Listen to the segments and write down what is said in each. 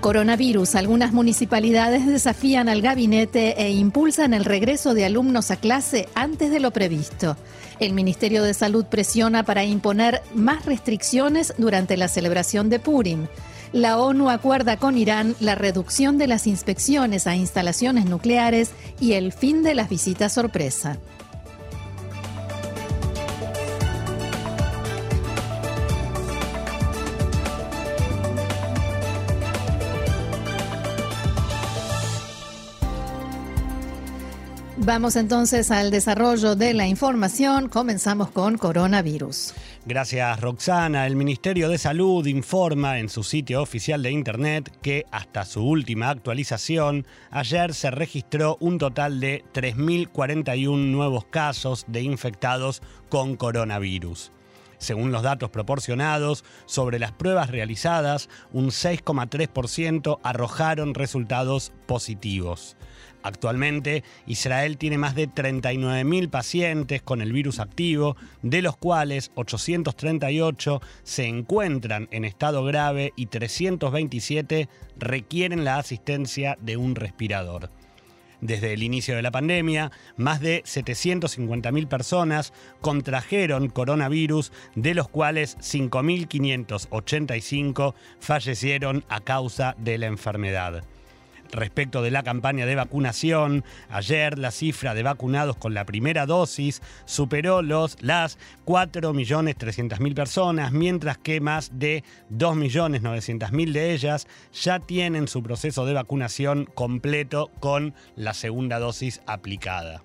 Coronavirus. Algunas municipalidades desafían al gabinete e impulsan el regreso de alumnos a clase antes de lo previsto. El Ministerio de Salud presiona para imponer más restricciones durante la celebración de Purim. La ONU acuerda con Irán la reducción de las inspecciones a instalaciones nucleares y el fin de las visitas sorpresa. Vamos entonces al desarrollo de la información. Comenzamos con coronavirus. Gracias Roxana. El Ministerio de Salud informa en su sitio oficial de Internet que hasta su última actualización, ayer se registró un total de 3.041 nuevos casos de infectados con coronavirus. Según los datos proporcionados, sobre las pruebas realizadas, un 6,3% arrojaron resultados positivos. Actualmente, Israel tiene más de 39.000 pacientes con el virus activo, de los cuales 838 se encuentran en estado grave y 327 requieren la asistencia de un respirador. Desde el inicio de la pandemia, más de 750.000 personas contrajeron coronavirus, de los cuales 5.585 fallecieron a causa de la enfermedad. Respecto de la campaña de vacunación, ayer la cifra de vacunados con la primera dosis superó los, las 4.300.000 personas, mientras que más de 2.900.000 de ellas ya tienen su proceso de vacunación completo con la segunda dosis aplicada.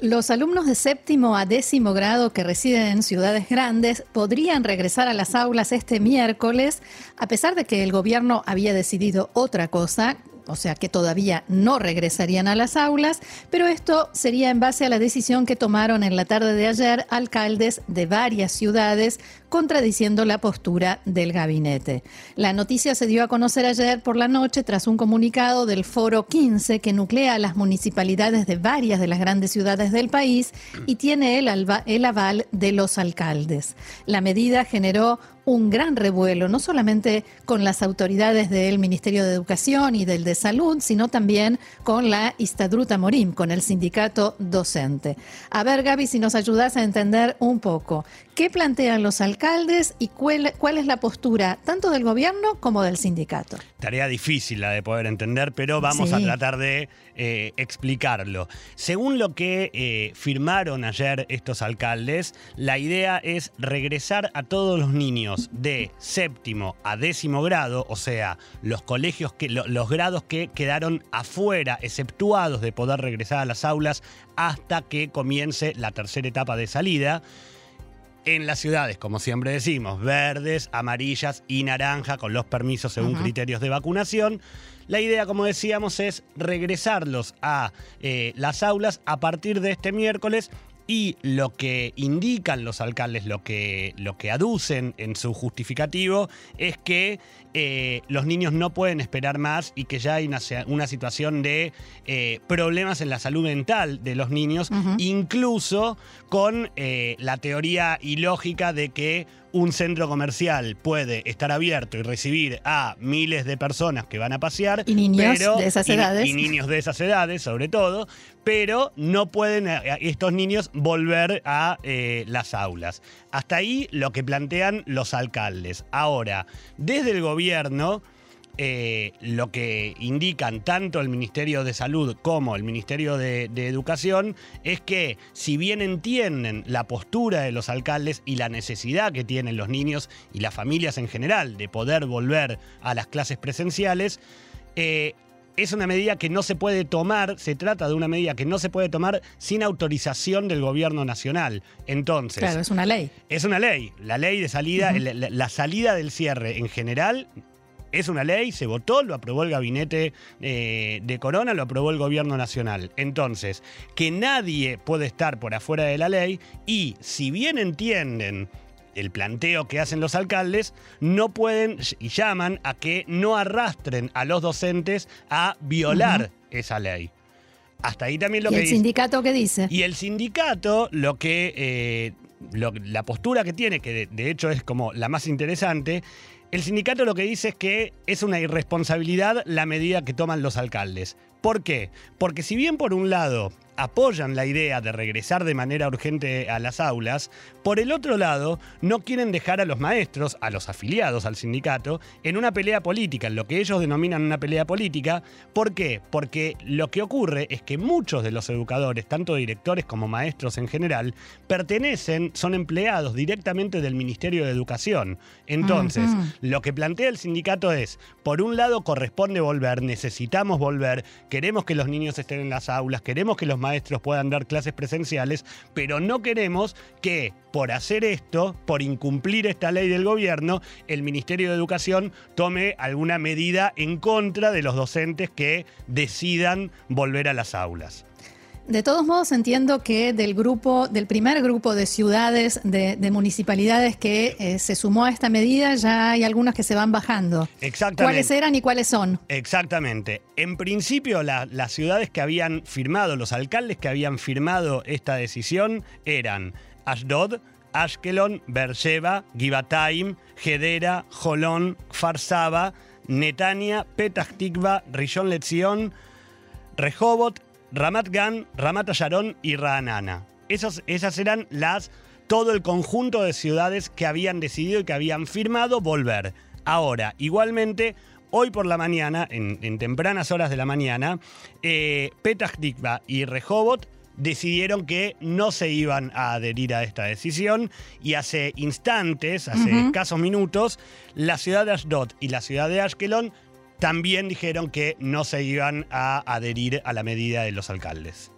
Los alumnos de séptimo a décimo grado que residen en ciudades grandes podrían regresar a las aulas este miércoles, a pesar de que el gobierno había decidido otra cosa, o sea que todavía no regresarían a las aulas, pero esto sería en base a la decisión que tomaron en la tarde de ayer alcaldes de varias ciudades contradiciendo la postura del gabinete. La noticia se dio a conocer ayer por la noche tras un comunicado del Foro 15 que nuclea a las municipalidades de varias de las grandes ciudades del país y tiene el, el aval de los alcaldes. La medida generó un gran revuelo, no solamente con las autoridades del Ministerio de Educación y del de Salud, sino también con la Istadruta Morim, con el sindicato docente. A ver, Gaby, si nos ayudas a entender un poco. ¿Qué plantean los alcaldes y cuál, es la postura tanto del gobierno como del sindicato? Tarea difícil la de poder entender, pero vamos a tratar de eh, explicarlo. Según lo que eh, firmaron ayer estos alcaldes, la idea es regresar a todos los niños de séptimo a décimo grado, o sea, los colegios que los grados que quedaron afuera, exceptuados de poder regresar a las aulas hasta que comience la tercera etapa de salida en las ciudades, como siempre decimos, verdes, amarillas y naranja, con los permisos según criterios de vacunación. La idea, como decíamos, es regresarlos a eh, las aulas a partir de este miércoles y lo que indican los alcaldes, lo que, lo que aducen en su justificativo, es que eh, los niños no pueden esperar más y que ya hay una, situación de eh, problemas en la salud mental de los niños, incluso con eh, la teoría ilógica de que un centro comercial puede estar abierto y recibir a miles de personas que van a pasear. Y niños de esas edades. Y, niños de esas edades, sobre todo, pero no pueden eh, estos niños volver a eh, las aulas. Hasta ahí lo que plantean los alcaldes. Ahora, desde el gobierno eh, lo que indican tanto el Ministerio de Salud como el Ministerio de, Educación es que si bien entienden la postura de los alcaldes y la necesidad que tienen los niños y las familias en general de poder volver a las clases presenciales, eh, es una medida que no se puede tomar, se trata de una medida que no se puede tomar sin autorización del gobierno nacional. Entonces. Claro, es una ley. Es una ley. La ley de salida, la, salida del cierre en general es una ley, se votó, lo aprobó el gabinete eh, de Corona, lo aprobó el gobierno nacional. Entonces, que nadie puede estar por afuera de la ley y si bien entienden el planteo que hacen los alcaldes, no pueden y llaman a que no arrastren a los docentes a violar esa ley. Hasta ahí también lo ¿Y que el sindicato qué dice? Y el sindicato lo que... Eh, la postura que tiene, que de hecho es como la más interesante, el sindicato lo que dice es que es una irresponsabilidad la medida que toman los alcaldes. ¿Por qué? Porque si bien por un lado apoyan la idea de regresar de manera urgente a las aulas, por el otro lado no quieren dejar a los maestros, a los afiliados al sindicato, en una pelea política, en lo que ellos denominan una pelea política. ¿Por qué? Porque lo que ocurre es que muchos de los educadores, tanto directores como maestros en general, pertenecen, son empleados directamente del Ministerio de Educación. Entonces, lo que plantea el sindicato es, por un lado corresponde volver, necesitamos volver, queremos que los niños estén en las aulas, queremos que los maestros puedan dar clases presenciales, pero no queremos que por hacer esto, por incumplir esta ley del gobierno, el Ministerio de Educación tome alguna medida en contra de los docentes que decidan volver a las aulas. De todos modos, entiendo que del grupo, del primer grupo de ciudades, de, municipalidades que eh, se sumó a esta medida, ya hay algunas que se van bajando. Exactamente. ¿Cuáles eran y cuáles son? Exactamente. En principio, las ciudades que habían firmado, los alcaldes que habían firmado esta decisión eran Ashdod, Ashkelon, Beersheba, Givatayim, Gedera, Jolón, Farsaba, Netania, Petah Tikva, Rishon Lezion, Rehovot, Ramat Gan, Ramat Asharon y Ra'anana. esas eran las todo el conjunto de ciudades que habían decidido y que habían firmado volver. Ahora, igualmente, hoy por la mañana, en, tempranas horas de la mañana, eh, Petah Tikva y Rehovot decidieron que no se iban a adherir a esta decisión y hace instantes, hace escasos minutos, la ciudad de Ashdod y la ciudad de Ashkelon también dijeron que no se iban a adherir a la medida de los alcaldes.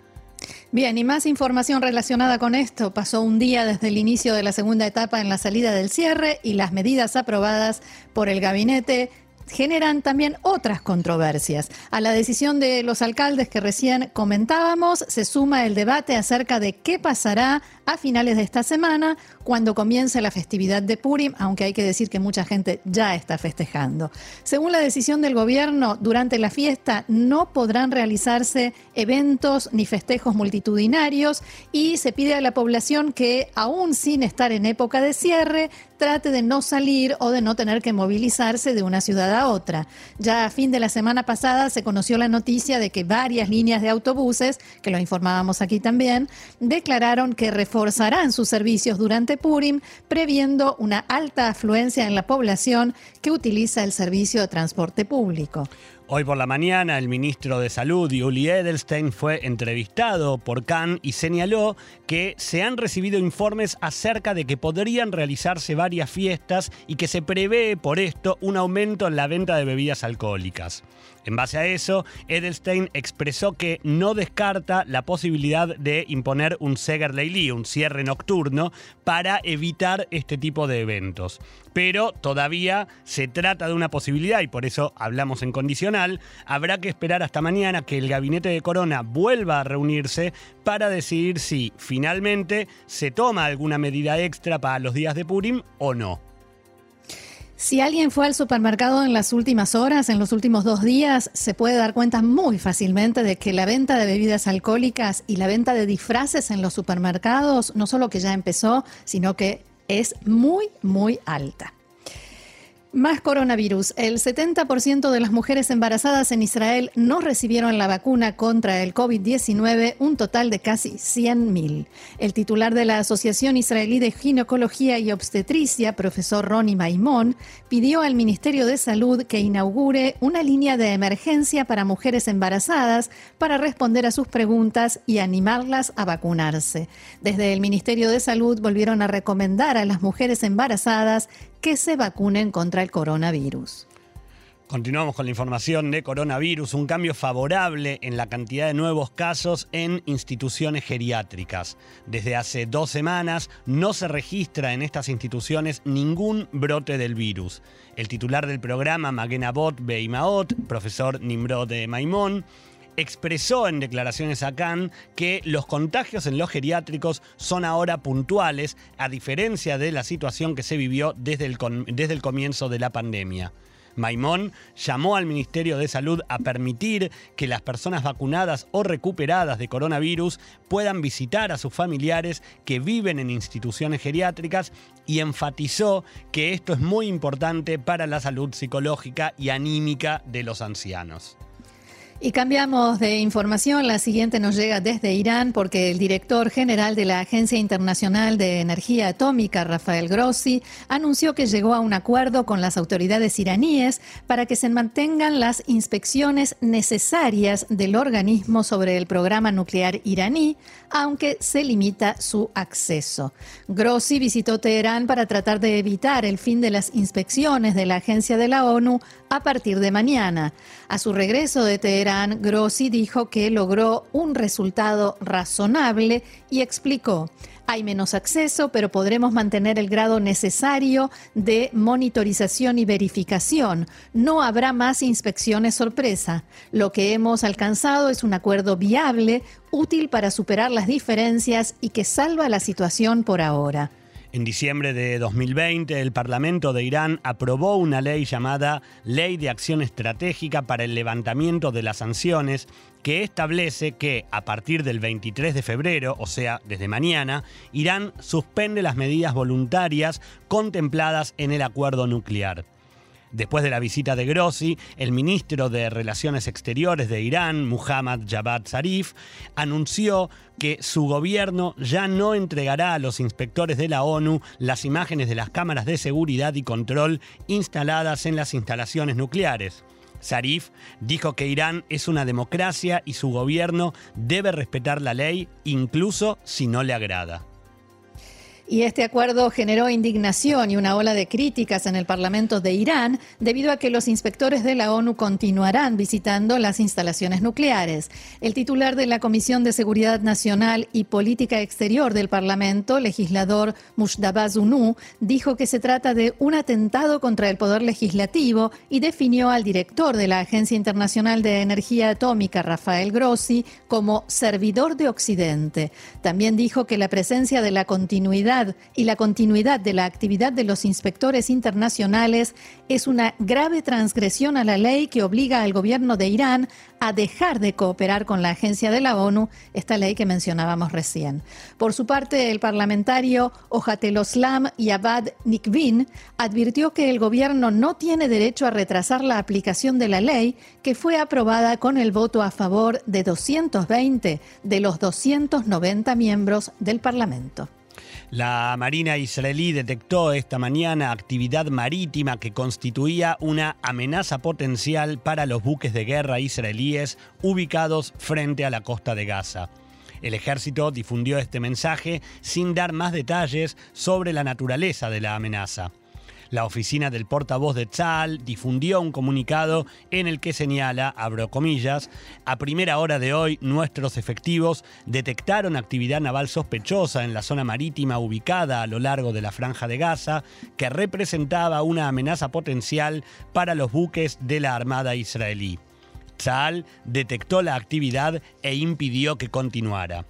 Bien, y más información relacionada con esto. Pasó un día desde el inicio de la segunda etapa en la salida del cierre y las medidas aprobadas por el gabinete generan también otras controversias. A la decisión de los alcaldes que recién comentábamos se suma el debate acerca de qué pasará a finales de esta semana cuando comience la festividad de Purim, aunque hay que decir que mucha gente ya está festejando. Según la decisión del gobierno, durante la fiesta no podrán realizarse eventos ni festejos multitudinarios y se pide a la población que, aún sin estar en época de cierre, trate de no salir o de no tener que movilizarse de una ciudad a otra. Ya a fin de la semana pasada se conoció la noticia de que varias líneas de autobuses, que lo informábamos aquí también, declararon que reforzarán sus servicios durante Purim, previendo una alta afluencia en la población que utiliza el servicio de transporte público. Hoy por la mañana el ministro de Salud, Yuli Edelstein, fue entrevistado por Cannes y señaló que se han recibido informes acerca de que podrían realizarse varias fiestas y que se prevé por esto un aumento en la venta de bebidas alcohólicas. En base a eso, Edelstein expresó que no descarta la posibilidad de imponer un Seger Leili, un cierre nocturno, para evitar este tipo de eventos. Pero todavía se trata de una posibilidad y por eso hablamos en condicional. Habrá que esperar hasta mañana que el gabinete de Corona vuelva a reunirse para decidir si finalmente se toma alguna medida extra para los días de Purim o no. Si alguien fue al supermercado en las últimas horas, en los últimos dos días, se puede dar cuenta muy fácilmente de que la venta de bebidas alcohólicas y la venta de disfraces en los supermercados no solo que ya empezó, sino que es muy, muy alta. Más coronavirus. El 70% de las mujeres embarazadas en Israel no recibieron la vacuna contra el COVID-19, un total de casi 100.000. El titular de la Asociación Israelí de Ginecología y Obstetricia, profesor Ronnie Maimón, pidió al Ministerio de Salud que inaugure una línea de emergencia para mujeres embarazadas para responder a sus preguntas y animarlas a vacunarse. Desde el Ministerio de Salud volvieron a recomendar a las mujeres embarazadas que se vacunen contra el coronavirus. Continuamos con la información de coronavirus, un cambio favorable en la cantidad de nuevos casos en instituciones geriátricas. Desde hace dos semanas no se registra en estas instituciones ningún brote del virus. El titular del programa, Magenabot Beimaot, profesor Nimrod de Maimón, expresó en declaraciones a Cannes que los contagios en los geriátricos son ahora puntuales, a diferencia de la situación que se vivió desde el, desde el comienzo de la pandemia. Maimón llamó al Ministerio de Salud a permitir que las personas vacunadas o recuperadas de coronavirus puedan visitar a sus familiares que viven en instituciones geriátricas y enfatizó que esto es muy importante para la salud psicológica y anímica de los ancianos. Y cambiamos de información. La siguiente nos llega desde Irán porque el director general de la Agencia Internacional de Energía Atómica, Rafael Grossi, anunció que llegó a un acuerdo con las autoridades iraníes para que se mantengan las inspecciones necesarias del organismo sobre el programa nuclear iraní, aunque se limita su acceso. Grossi visitó Teherán para tratar de evitar el fin de las inspecciones de la agencia de la ONU a partir de mañana. A su regreso de Teherán, Grossi dijo que logró un resultado razonable y explicó, hay menos acceso, pero podremos mantener el grado necesario de monitorización y verificación. No habrá más inspecciones sorpresa. Lo que hemos alcanzado es un acuerdo viable, útil para superar las diferencias y que salva la situación por ahora. En diciembre de 2020, el Parlamento de Irán aprobó una ley llamada Ley de Acción Estratégica para el Levantamiento de las Sanciones, que establece que a partir del 23 de febrero, o sea, desde mañana, Irán suspende las medidas voluntarias contempladas en el acuerdo nuclear. Después de la visita de Grossi, el ministro de Relaciones Exteriores de Irán, Muhammad Javad Zarif, anunció que su gobierno ya no entregará a los inspectores de la ONU las imágenes de las cámaras de seguridad y control instaladas en las instalaciones nucleares. Zarif dijo que Irán es una democracia y su gobierno debe respetar la ley incluso si no le agrada. Y este acuerdo generó indignación y una ola de críticas en el Parlamento de Irán debido a que los inspectores de la ONU continuarán visitando las instalaciones nucleares. El titular de la Comisión de Seguridad Nacional y Política Exterior del Parlamento, legislador Mushdaba Zunu, dijo que se trata de un atentado contra el poder legislativo y definió al director de la Agencia Internacional de Energía Atómica, Rafael Grossi, como servidor de Occidente. También dijo que la presencia de la continuidad y la continuidad de la actividad de los inspectores internacionales es una grave transgresión a la ley que obliga al gobierno de Irán a dejar de cooperar con la agencia de la ONU, esta ley que mencionábamos recién. Por su parte, el parlamentario Ojateloslam Yabad Nikvin advirtió que el gobierno no tiene derecho a retrasar la aplicación de la ley que fue aprobada con el voto a favor de 220 de los 290 miembros del Parlamento. La Marina israelí detectó esta mañana actividad marítima que constituía una amenaza potencial para los buques de guerra israelíes ubicados frente a la costa de Gaza. El ejército difundió este mensaje sin dar más detalles sobre la naturaleza de la amenaza. La oficina del portavoz de Tzal difundió un comunicado en el que señala, abro comillas, a primera hora de hoy nuestros efectivos detectaron actividad naval sospechosa en la zona marítima ubicada a lo largo de la franja de Gaza que representaba una amenaza potencial para los buques de la Armada israelí. Tzal detectó la actividad e impidió que continuara.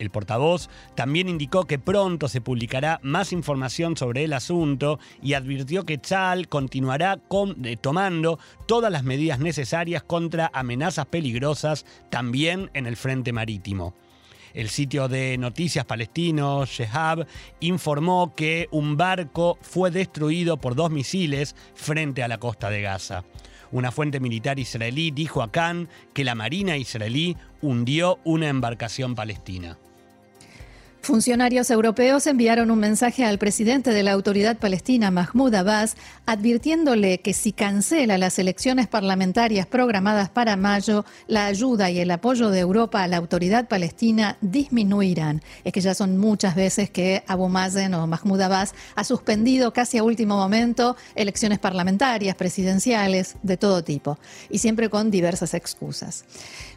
El portavoz también indicó que pronto se publicará más información sobre el asunto y advirtió que Chal continuará eh, tomando todas las medidas necesarias contra amenazas peligrosas también en el frente marítimo. El sitio de noticias palestino, Shehab, informó que un barco fue destruido por dos misiles frente a la costa de Gaza. Una fuente militar israelí dijo a Khan que la Marina israelí hundió una embarcación palestina. Funcionarios europeos enviaron un mensaje al presidente de la autoridad palestina, Mahmoud Abbas, advirtiéndole que si cancela las elecciones parlamentarias programadas para mayo, la ayuda y el apoyo de Europa a la autoridad palestina disminuirán. Es que ya son muchas veces que Abu Mazen o Mahmoud Abbas ha suspendido casi a último momento elecciones parlamentarias, presidenciales, de todo tipo, y siempre con diversas excusas.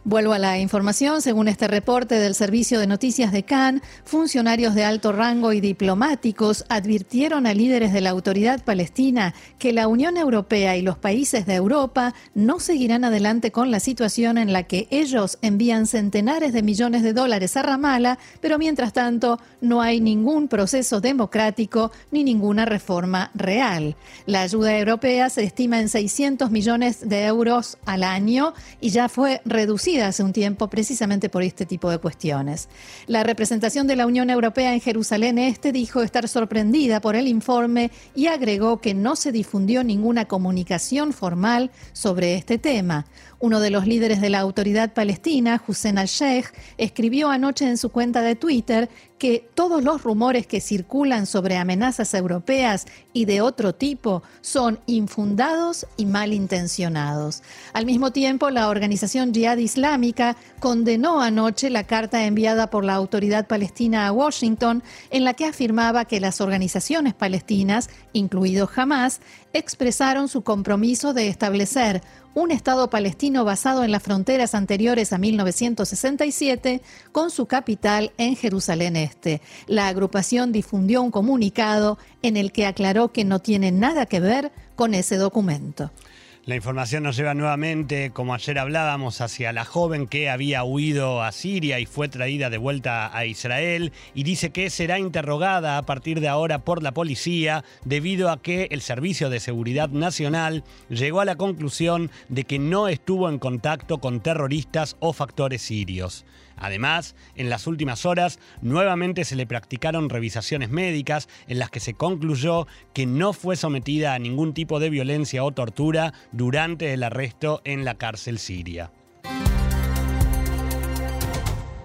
Vuelvo a la información. Según este reporte del Servicio de Noticias de Cannes, funcionarios de alto rango y diplomáticos advirtieron a líderes de la autoridad palestina que la Unión Europea y los países de Europa no seguirán adelante con la situación en la que ellos envían centenares de millones de dólares a Ramallah, pero mientras tanto no hay ningún proceso democrático ni ninguna reforma real. La ayuda europea se estima en 600 millones de euros al año y ya fue reducida hace un tiempo precisamente por este tipo de cuestiones. La representación de la Unión Europea en Jerusalén Este dijo estar sorprendida por el informe y agregó que no se difundió ninguna comunicación formal sobre este tema. Uno de los líderes de la autoridad palestina, Hussein al-Sheikh, escribió anoche en su cuenta de Twitter que todos los rumores que circulan sobre amenazas europeas y de otro tipo son infundados y malintencionados. Al mismo tiempo, la organización Jihad Islámica condenó anoche la carta enviada por la autoridad palestina a Washington en la que afirmaba que las organizaciones palestinas, incluido Hamas, expresaron su compromiso de establecer un Estado palestino basado en las fronteras anteriores a 1967, con su capital en Jerusalén Este. La agrupación difundió un comunicado en el que aclaró que no tiene nada que ver con ese documento. La información nos lleva nuevamente, como ayer hablábamos, hacia la joven que había huido a Siria y fue traída de vuelta a Israel y dice que será interrogada a partir de ahora por la policía debido a que el Servicio de Seguridad Nacional llegó a la conclusión de que no estuvo en contacto con terroristas o factores sirios. Además, en las últimas horas nuevamente se le practicaron revisaciones médicas en las que se concluyó que no fue sometida a ningún tipo de violencia o tortura durante el arresto en la cárcel siria.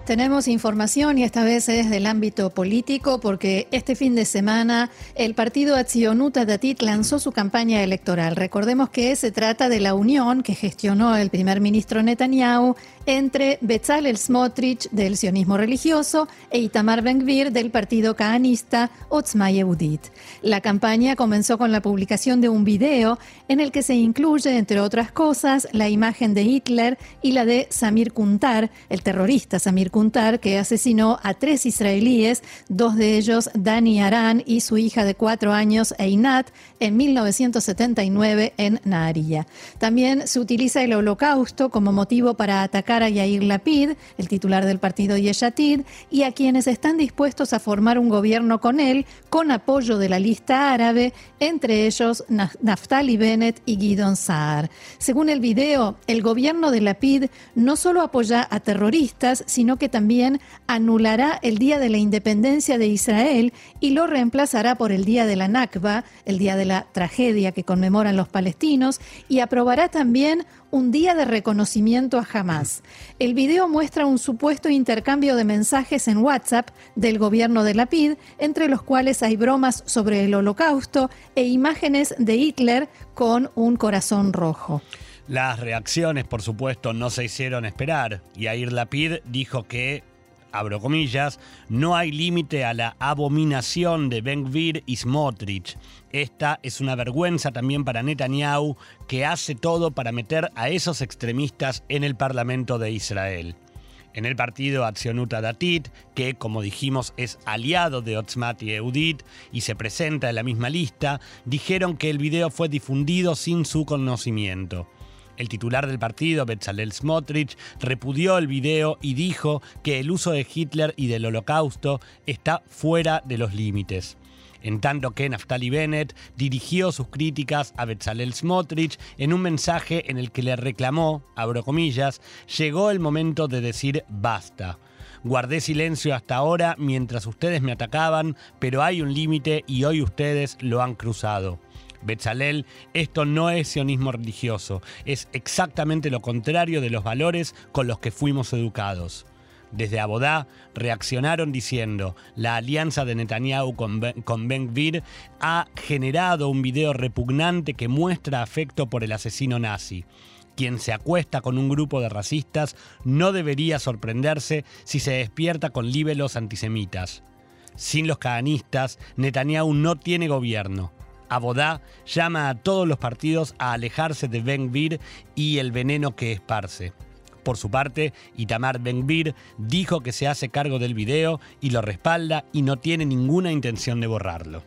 Tenemos información y esta vez es del ámbito político porque este fin de semana el partido Atzionuta Datit lanzó su campaña electoral. Recordemos que se trata de la unión que gestionó el primer ministro Netanyahu entre Bezalel Smotrich del sionismo religioso e Itamar Ben-Gvir del partido caanista Otzma Yehudit. La campaña comenzó con la publicación de un video en el que se incluye, entre otras cosas, la imagen de Hitler y la de Samir Kuntar, el terrorista Samir Kuntar, que asesinó a tres israelíes, dos de ellos Dani Aran y su hija de cuatro años Einat, en 1979 en Nahariya. También se utiliza el holocausto como motivo para atacar Yair Lapid, el titular del partido Yeshatid, y a quienes están dispuestos a formar un gobierno con él, con apoyo de la lista árabe, entre ellos Naftali Bennett y Guidon Saar. Según el video, el gobierno de Lapid no solo apoya a terroristas, sino que también anulará el Día de la Independencia de Israel y lo reemplazará por el Día de la Nakba, el día de la tragedia que conmemoran los palestinos, y aprobará también un día de reconocimiento a Hamas. El video muestra un supuesto intercambio de mensajes en WhatsApp del gobierno de Lapid, entre los cuales hay bromas sobre el holocausto e imágenes de Hitler con un corazón rojo. Las reacciones, por supuesto, no se hicieron esperar. y Yair Lapid dijo que abro comillas, no hay límite a la abominación de Ben-Gvir y Smotrich. Esta es una vergüenza también para Netanyahu, que hace todo para meter a esos extremistas en el Parlamento de Israel. En el partido Accionuta Datit, que como dijimos es aliado de Otzmat y Eudit y se presenta en la misma lista, dijeron que el video fue difundido sin su conocimiento. El titular del partido, Bezalel Smotrich, repudió el video y dijo que el uso de Hitler y del holocausto está fuera de los límites. En tanto que Naftali Bennett dirigió sus críticas a Bezalel Smotrich en un mensaje en el que le reclamó, abro comillas, llegó el momento de decir basta. Guardé silencio hasta ahora mientras ustedes me atacaban, pero hay un límite y hoy ustedes lo han cruzado. Betzalel, esto no es sionismo religioso, es exactamente lo contrario de los valores con los que fuimos educados. Desde Abodá reaccionaron diciendo, la alianza de Netanyahu con Ben, con Gvir ha generado un video repugnante que muestra afecto por el asesino nazi. Quien se acuesta con un grupo de racistas no debería sorprenderse si se despierta con líbelos antisemitas. Sin los caganistas, Netanyahu no tiene gobierno. Abodá llama a todos los partidos a alejarse de Ben Gvir y el veneno que esparce. Por su parte, Itamar Ben-Gvir dijo que se hace cargo del video y lo respalda y no tiene ninguna intención de borrarlo.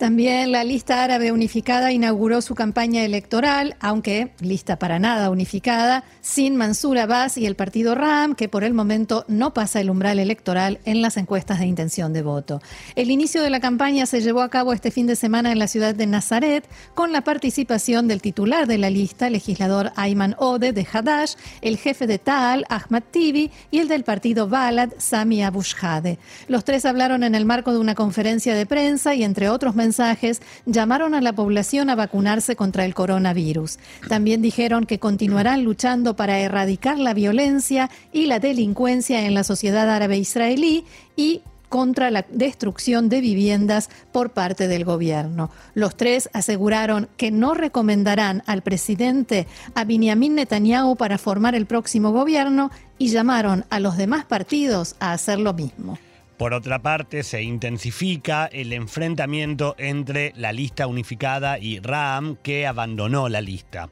También la lista árabe unificada inauguró su campaña electoral, aunque lista para nada unificada, sin Mansur Abbas y el partido RAM, que por el momento no pasa el umbral electoral en las encuestas de intención de voto. El inicio de la campaña se llevó a cabo este fin de semana en la ciudad de Nazaret, con la participación del titular de la lista, legislador Ayman Ode de Hadash, el jefe de Tal, Ahmad Tibi, y el del partido Balad, Sami Abushade. Los tres hablaron en el marco de una conferencia de prensa y entre otros mensajes llamaron a la población a vacunarse contra el coronavirus. También dijeron que continuarán luchando para erradicar la violencia y la delincuencia en la sociedad árabe israelí y contra la destrucción de viviendas por parte del gobierno. Los tres aseguraron que no recomendarán al presidente a Benjamin Netanyahu para formar el próximo gobierno y llamaron a los demás partidos a hacer lo mismo. Por otra parte, se intensifica el enfrentamiento entre la lista unificada y RAM, que abandonó la lista.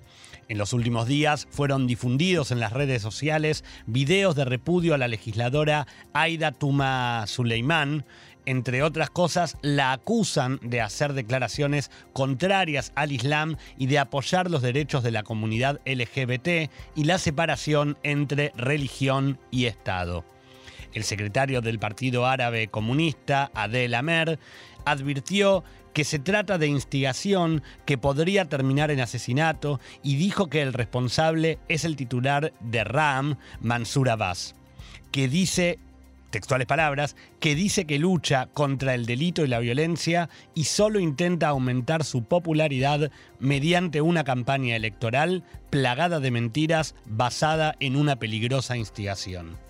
En los últimos días fueron difundidos en las redes sociales videos de repudio a la legisladora Aida Tuma Suleiman. Entre otras cosas, la acusan de hacer declaraciones contrarias al Islam y de apoyar los derechos de la comunidad LGBT y la separación entre religión y Estado. El secretario del Partido Árabe Comunista, Adel Amer, advirtió que se trata de instigación que podría terminar en asesinato y dijo que el responsable es el titular de RAM, Mansur Abbas, que dice textuales palabras, que dice que lucha contra el delito y la violencia y solo intenta aumentar su popularidad mediante una campaña electoral plagada de mentiras basada en una peligrosa instigación.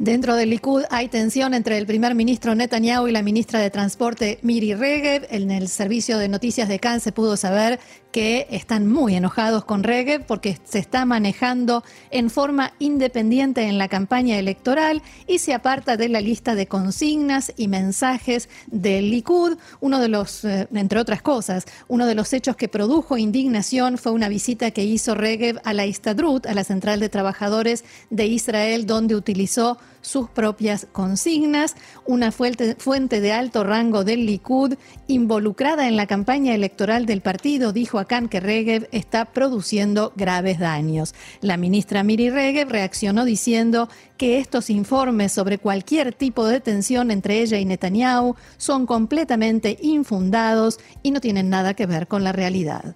Dentro del Likud hay tensión entre el primer ministro Netanyahu y la ministra de Transporte Miri Regev. En el servicio de noticias de Cannes se pudo saber que están muy enojados con Regev porque se está manejando en forma independiente en la campaña electoral y se aparta de la lista de consignas y mensajes del Likud. Uno de los, eh, entre otras cosas, uno de los hechos que produjo indignación fue una visita que hizo Regev a la Istadrut, a la Central de Trabajadores de Israel, donde utilizó sus propias consignas. Una fuente, de alto rango del Likud involucrada en la campaña electoral del partido dijo a Khan que Regev está produciendo graves daños. La ministra Miri Regev reaccionó diciendo que estos informes sobre cualquier tipo de tensión entre ella y Netanyahu son completamente infundados y no tienen nada que ver con la realidad.